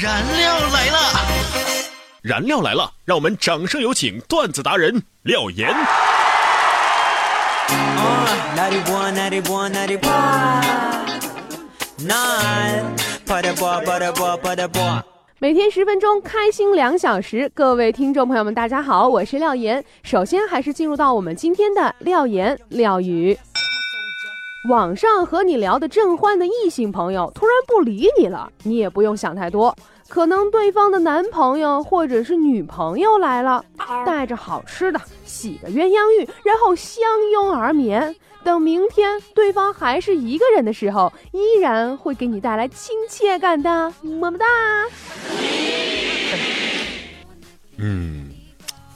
燃料来了，燃料来了，让我们掌声有请段子达人廖岩。91, 91, 91. Nine. Put boy, put boy, put boy. 每天十分钟，开心两小时。各位听众朋友们，大家好，我是廖岩。首先还是进入到我们今天的廖岩廖语。网上和你聊得正欢的异性朋友突然不理你了，你也不用想太多，可能对方的男朋友或者是女朋友来了，带着好吃的，洗个鸳鸯浴，然后相拥而眠。等明天对方还是一个人的时候，依然会给你带来亲切感的，么么哒。嗯，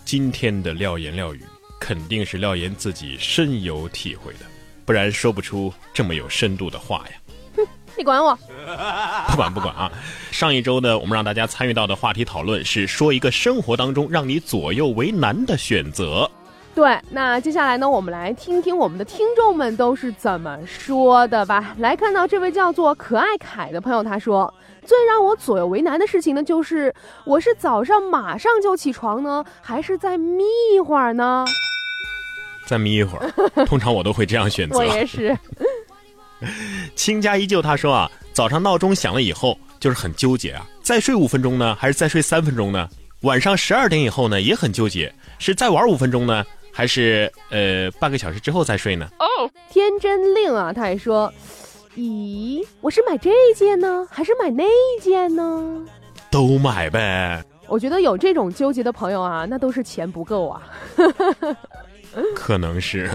今天的廖言廖语肯定是廖言自己深有体会的，不然说不出这么有深度的话呀。哼你管我？不管不管啊！上一周呢，我们让大家参与到的话题讨论是说一个生活当中让你左右为难的选择。对，那接下来呢，我们来听听我们的听众们都是怎么说的吧。来看到这位叫做可爱凯的朋友，他说：“最让我左右为难的事情呢，就是我是早上马上就起床呢，还是再眯一会儿呢？”再眯一会儿，通常我都会这样选择。我也是。亲家依旧他说啊，早上闹钟响了以后，就是很纠结啊，再睡五分钟呢，还是再睡三分钟呢？晚上十二点以后呢，也很纠结，是再玩五分钟呢？还是呃半个小时之后再睡呢？哦，天真令啊，他还说，咦，我是买这件呢，还是买那件呢？都买呗。我觉得有这种纠结的朋友啊，那都是钱不够啊。可能是，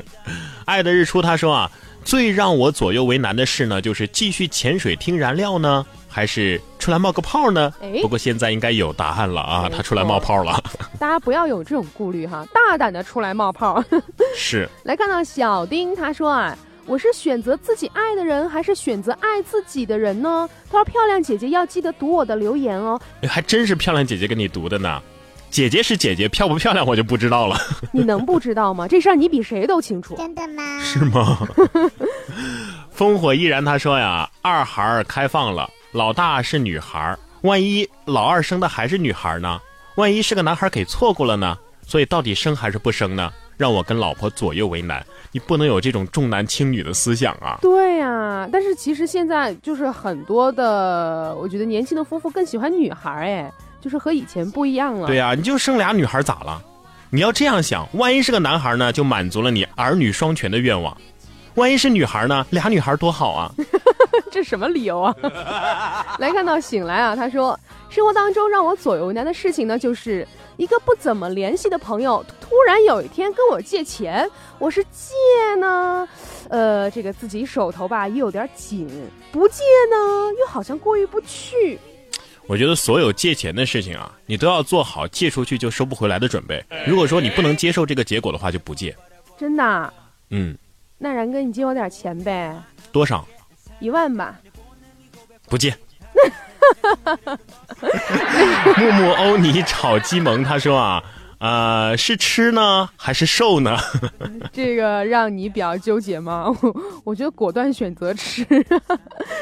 爱的日出他说啊，最让我左右为难的事呢，就是继续潜水听燃料呢，还是出来冒个泡呢？不过现在应该有答案了啊，他出来冒泡了。大家不要有这种顾虑哈，大胆的出来冒泡。是。来看到小丁，他说啊，我是选择自己爱的人，还是选择爱自己的人呢？他说漂亮姐姐要记得读我的留言哦。还真是漂亮姐姐给你读的呢。姐姐是姐姐，漂不漂亮我就不知道了。你能不知道吗？这事儿你比谁都清楚。真的吗？是吗？烽火依然他说呀，二孩开放了，老大是女孩，万一老二生的还是女孩呢？万一是个男孩给错过了呢？所以到底生还是不生呢？让我跟老婆左右为难。你不能有这种重男轻女的思想啊！对呀、啊，但是其实现在就是很多的，我觉得年轻的夫妇更喜欢女孩哎。就是和以前不一样了。对呀、啊，你就生俩女孩咋了？你要这样想，万一是个男孩呢，就满足了你儿女双全的愿望；万一是女孩呢，俩女孩多好啊！这什么理由啊？来看到醒来啊，他说，生活当中让我左右为难的事情呢，就是一个不怎么联系的朋友，突然有一天跟我借钱，我是借呢，呃，这个自己手头吧也有点紧；不借呢，又好像过意不去。我觉得所有借钱的事情啊，你都要做好借出去就收不回来的准备。如果说你不能接受这个结果的话，就不借。真的？嗯。那然哥，你借我点钱呗？多少？一万吧。不借。木木欧尼炒鸡萌他说啊，呃，是吃呢还是瘦呢？这个让你比较纠结吗？我 我觉得果断选择吃。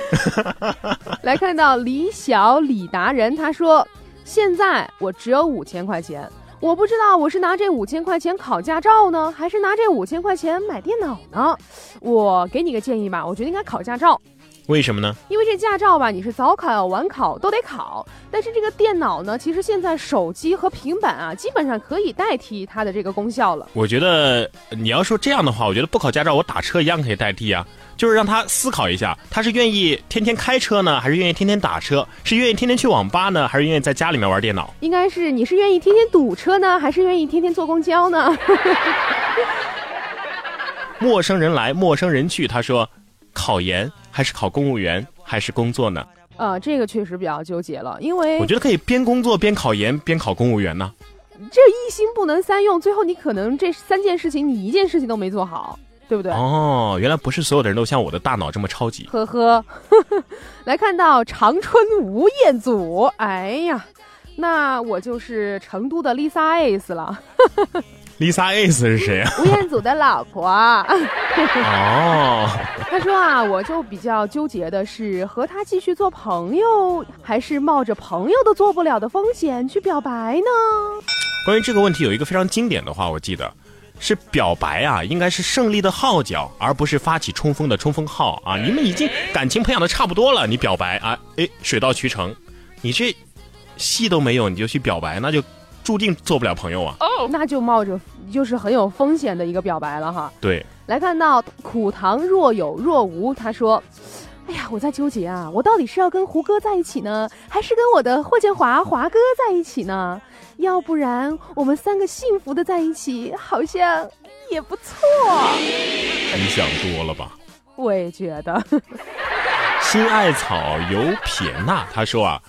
来看到李小李达人，他说：“现在我只有五千块钱，我不知道我是拿这五千块钱考驾照呢，还是拿这五千块钱买电脑呢？我给你个建议吧，我觉得应该考驾照。为什么呢？因为这驾照吧，你是早考、晚考都得考，但是这个电脑呢，其实现在手机和平板啊，基本上可以代替它的这个功效了。我觉得你要说这样的话，我觉得不考驾照，我打车一样可以代替啊。”就是让他思考一下，他是愿意天天开车呢，还是愿意天天打车？是愿意天天去网吧呢，还是愿意在家里面玩电脑？应该是你是愿意天天堵车呢，还是愿意天天坐公交呢？陌生人来，陌生人去。他说，考研还是考公务员，还是工作呢？呃，这个确实比较纠结了，因为我觉得可以边工作边考研边考公务员呢。这一心不能三用，最后你可能这三件事情你一件事情都没做好。对不对？哦，原来不是所有的人都像我的大脑这么超级。呵呵，来看到长春吴彦祖，哎呀，那我就是成都的 Lisa Ace 了。Lisa Ace 是谁啊？吴彦祖的老婆。哦，他说啊，我就比较纠结的是和他继续做朋友，还是冒着朋友都做不了的风险去表白呢？关于这个问题，有一个非常经典的话，我记得是表白啊，应该是胜利的号角，而不是发起冲锋的冲锋号啊。你们已经感情培养的差不多了，你表白啊，哎，水到渠成。你这戏都没有，你就去表白，那就注定做不了朋友啊。哦那就冒着就是很有风险的一个表白了哈。对，来看到苦糖若有若无，他说：“哎呀，我在纠结啊，我到底是要跟胡歌在一起呢，还是跟我的霍建华华哥在一起呢？要不然我们三个幸福的在一起，好像也不错。你想多了吧？”我也觉得，新爱草有撇捺，他说啊，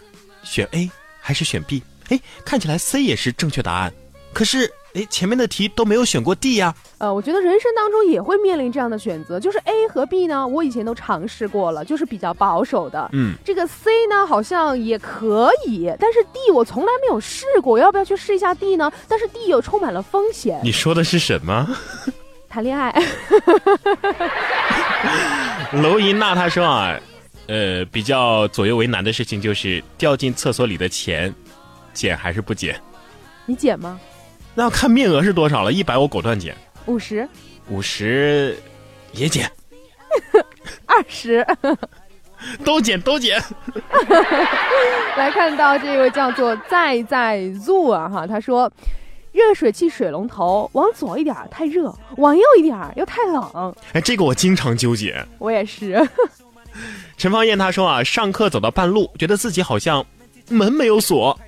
选 A 还是选 B？哎，看起来 C 也是正确答案，可是哎，前面的题都没有选过 D 呀、呃，我觉得人生当中也会面临这样的选择，就是 A 和 B 呢，我以前都尝试过了，就是比较保守的。嗯，这个 C 呢，好像也可以，但是 D 我从来没有试过，要不要去试一下 D 呢？但是 D 又充满了风险，你说的是什么？谈恋爱。娄银娜她说啊，呃，比较左右为难的事情就是掉进厕所里的钱，捡还是不减？你减吗？那要看面额是多少了，一百我果断减，五十、五十也减，二十。都 减都减。来看到这位叫做在在 zoo 啊哈，他说。热水器水龙头往左一点儿太热，往右一点儿又太冷。哎，这个我经常纠结。我也是。陈芳燕她说啊，上课走到半路，觉得自己好像门没有锁，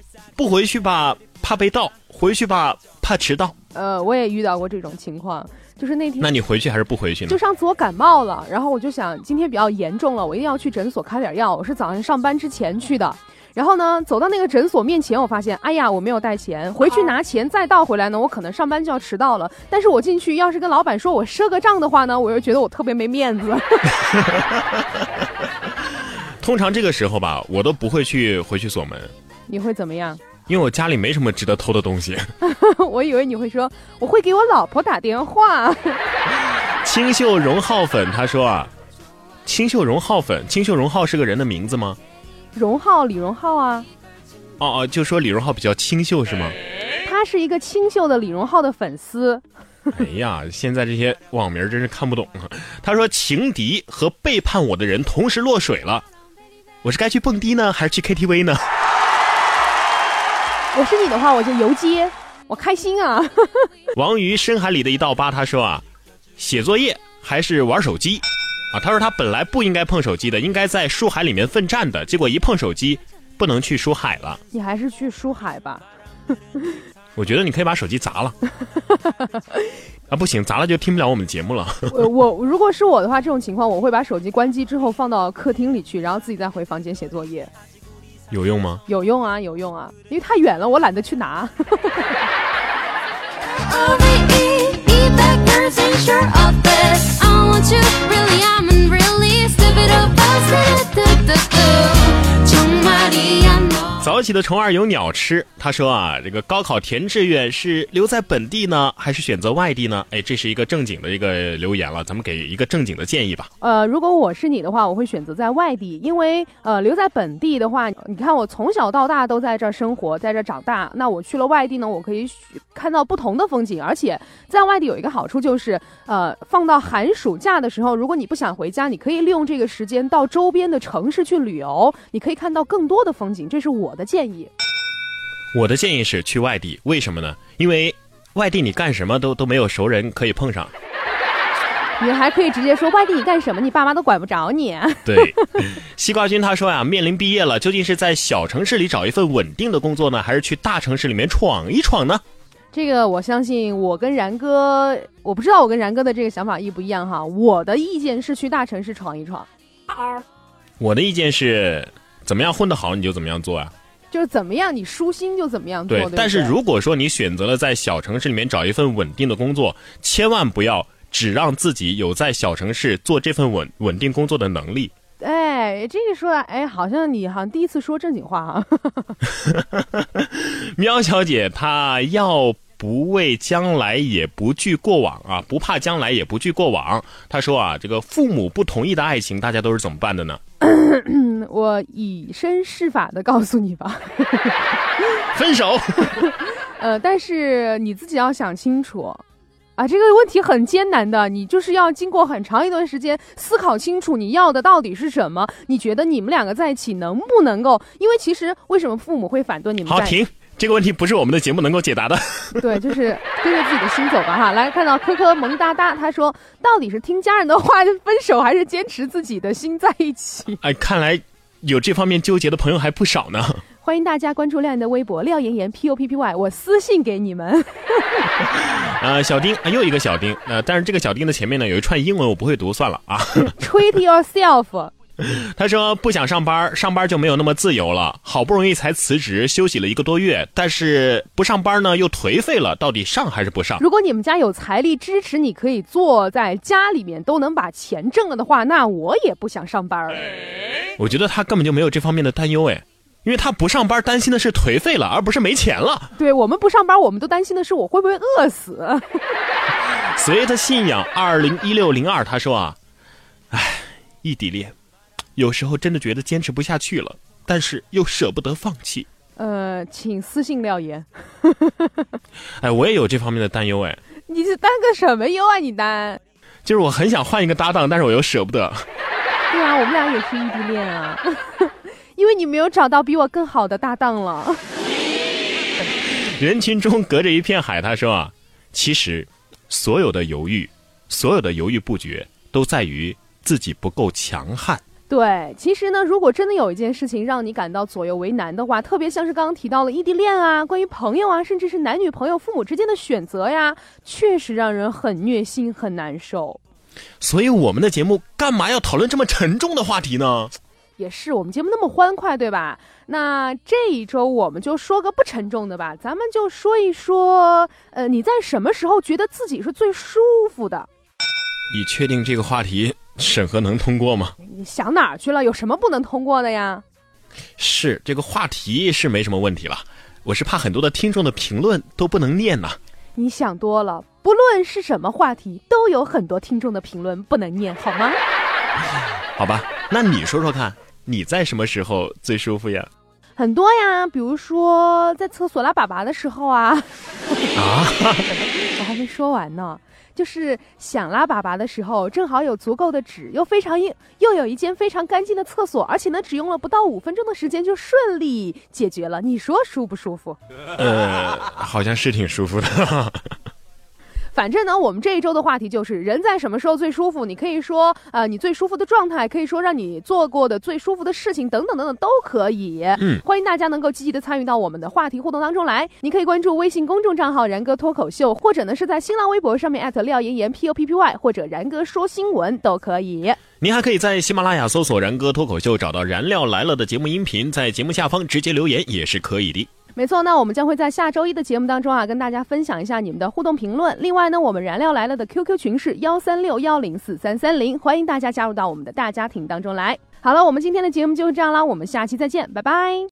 不回去吧怕被盗，回去吧怕迟到。呃，我也遇到过这种情况，就是那天那你回去还是不回去呢就？上次我感冒了，然后我就想今天比较严重了，我一定要去诊所开点药。我是早上上班之前去的，然后呢，走到那个诊所面前，我发现，哎呀，我没有带钱，回去拿钱再倒回来呢，我可能上班就要迟到了。但是我进去要是跟老板说我赊个账的话呢，我又觉得我特别没面子。通常这个时候吧，我都不会去回去锁门，你会怎么样？因为我家里没什么值得偷的东西。我以为你会说我会给我老婆打电话。清秀荣浩粉他说啊，清秀荣浩粉，清秀荣浩是个人的名字吗？荣浩，李荣浩啊，哦哦，就说李荣浩比较清秀是吗？他是一个清秀的李荣浩的粉丝。哎呀，现在这些网名真是看不懂啊。他说情敌和背叛我的人同时落水了，我是该去蹦迪呢，还是去 KTV 呢？我是你的话，我就游街，我开心啊。王于深海里的一道疤，他说啊，写作业还是玩手机啊？他说他本来不应该碰手机的，应该在书海里面奋战的，结果一碰手机，不能去书海了。你还是去书海吧。我觉得你可以把手机砸了。啊，不行，砸了就听不了我们节目了。我我如果是我的话，这种情况我会把手机关机之后放到客厅里去，然后自己再回房间写作业。有用吗？有用啊，有用啊，因为太远了，我懒得去拿。起的虫儿有鸟吃。他说啊，这个高考填志愿是留在本地呢，还是选择外地呢？哎，这是一个正经的一个留言了，咱们给一个正经的建议吧。呃，如果我是你的话，我会选择在外地，因为呃留在本地的话，你看我从小到大都在这儿生活，在这儿长大，那我去了外地呢，我可以看到不同的风景，而且在外地有一个好处就是，呃，放到寒暑假的时候，如果你不想回家，你可以利用这个时间到周边的城市去旅游，你可以看到更多的风景，这是我的建议。我的建议是去外地，为什么呢？因为外地你干什么都都没有熟人可以碰上。你还可以直接说外地你干什么，你爸妈都管不着你。对，西瓜君他说呀，面临毕业了，究竟是在小城市里找一份稳定的工作呢，还是去大城市里面闯一闯呢？这个我相信，我跟然哥，我不知道我跟然哥的这个想法一不一样哈。我的意见是去大城市闯一闯，我的意见是，怎么样混得好你就怎么样做啊。就是怎么样你舒心就怎么样做。对不对，但是如果说你选择了在小城市里面找一份稳定的工作，千万不要只让自己有在小城市做这份稳稳定工作的能力。哎，这个说来，哎，好像你好像第一次说正经话哈、喵小姐她要不畏将来，也不惧过往啊，不怕将来，也不惧过往。他说啊，这个父母不同意的爱情，大家都是怎么办的呢？嗯，我以身试法的告诉你吧，分手。呃，但是你自己要想清楚。啊，这个问题很艰难的，你就是要经过很长一段时间思考清楚你要的到底是什么。你觉得你们两个在一起能不能够？因为其实为什么父母会反对你们？好，停，这个问题不是我们的节目能够解答的。对，就是跟着自己的心走吧哈。来看到科科萌哒哒，他说到底是听家人的话分手，还是坚持自己的心在一起？哎，看来有这方面纠结的朋友还不少呢。欢迎大家关注亮亮的微博廖妍妍 P U P P Y，我私信给你们。呃，小丁啊，又一个小丁。呃，但是这个小丁的前面呢有一串英文，我不会读，算了啊。Treat yourself。他说不想上班，上班就没有那么自由了。好不容易才辞职，休息了一个多月，但是不上班呢又颓废了。到底上还是不上？如果你们家有财力支持，你可以坐在家里面都能把钱挣了的话，那我也不想上班了。我觉得他根本就没有这方面的担忧，哎。因为他不上班，担心的是颓废了，而不是没钱了。对我们不上班，我们都担心的是我会不会饿死。随他信仰二零一六零二，他说啊，唉，异地恋，有时候真的觉得坚持不下去了，但是又舍不得放弃。呃，请私信廖岩。哎，我也有这方面的担忧，哎。你是担个什么忧啊？你担？就是我很想换一个搭档，但是我又舍不得。对啊，我们俩也是异地恋啊。因为你没有找到比我更好的搭档了。人群中隔着一片海，他说啊，其实，所有的犹豫，所有的犹豫不决，都在于自己不够强悍。对，其实呢，如果真的有一件事情让你感到左右为难的话，特别像是刚刚提到了异地恋啊，关于朋友啊，甚至是男女朋友、父母之间的选择呀，确实让人很虐心、很难受。所以，我们的节目干嘛要讨论这么沉重的话题呢？也是，我们节目那么欢快，对吧？那这一周我们就说个不沉重的吧，咱们就说一说，呃，你在什么时候觉得自己是最舒服的？你确定这个话题审核能通过吗？你想哪儿去了？有什么不能通过的呀？是这个话题是没什么问题了，我是怕很多的听众的评论都不能念呐。你想多了，不论是什么话题，都有很多听众的评论不能念，好吗？好吧，那你说说看。你在什么时候最舒服呀？很多呀，比如说在厕所拉粑粑的时候啊。啊，我还没说完呢。就是想拉粑粑的时候，正好有足够的纸，又非常硬，又有一间非常干净的厕所，而且呢，只用了不到五分钟的时间就顺利解决了。你说舒不舒服？呃，好像是挺舒服的。反正呢，我们这一周的话题就是人在什么时候最舒服？你可以说，呃，你最舒服的状态，可以说让你做过的最舒服的事情，等等等等都可以。嗯，欢迎大家能够积极的参与到我们的话题互动当中来。你可以关注微信公众账号“然哥脱口秀”，或者呢是在新浪微博上面艾特廖岩岩 P O P P Y，或者然哥说新闻都可以。您还可以在喜马拉雅搜索“然哥脱口秀”，找到“燃料来了”的节目音频，在节目下方直接留言也是可以的。没错，那我们将会在下周一的节目当中啊，跟大家分享一下你们的互动评论。另外呢，我们燃料来了的 QQ 群是幺三六幺零四三三零，欢迎大家加入到我们的大家庭当中来。好了，我们今天的节目就是这样啦，我们下期再见，拜拜。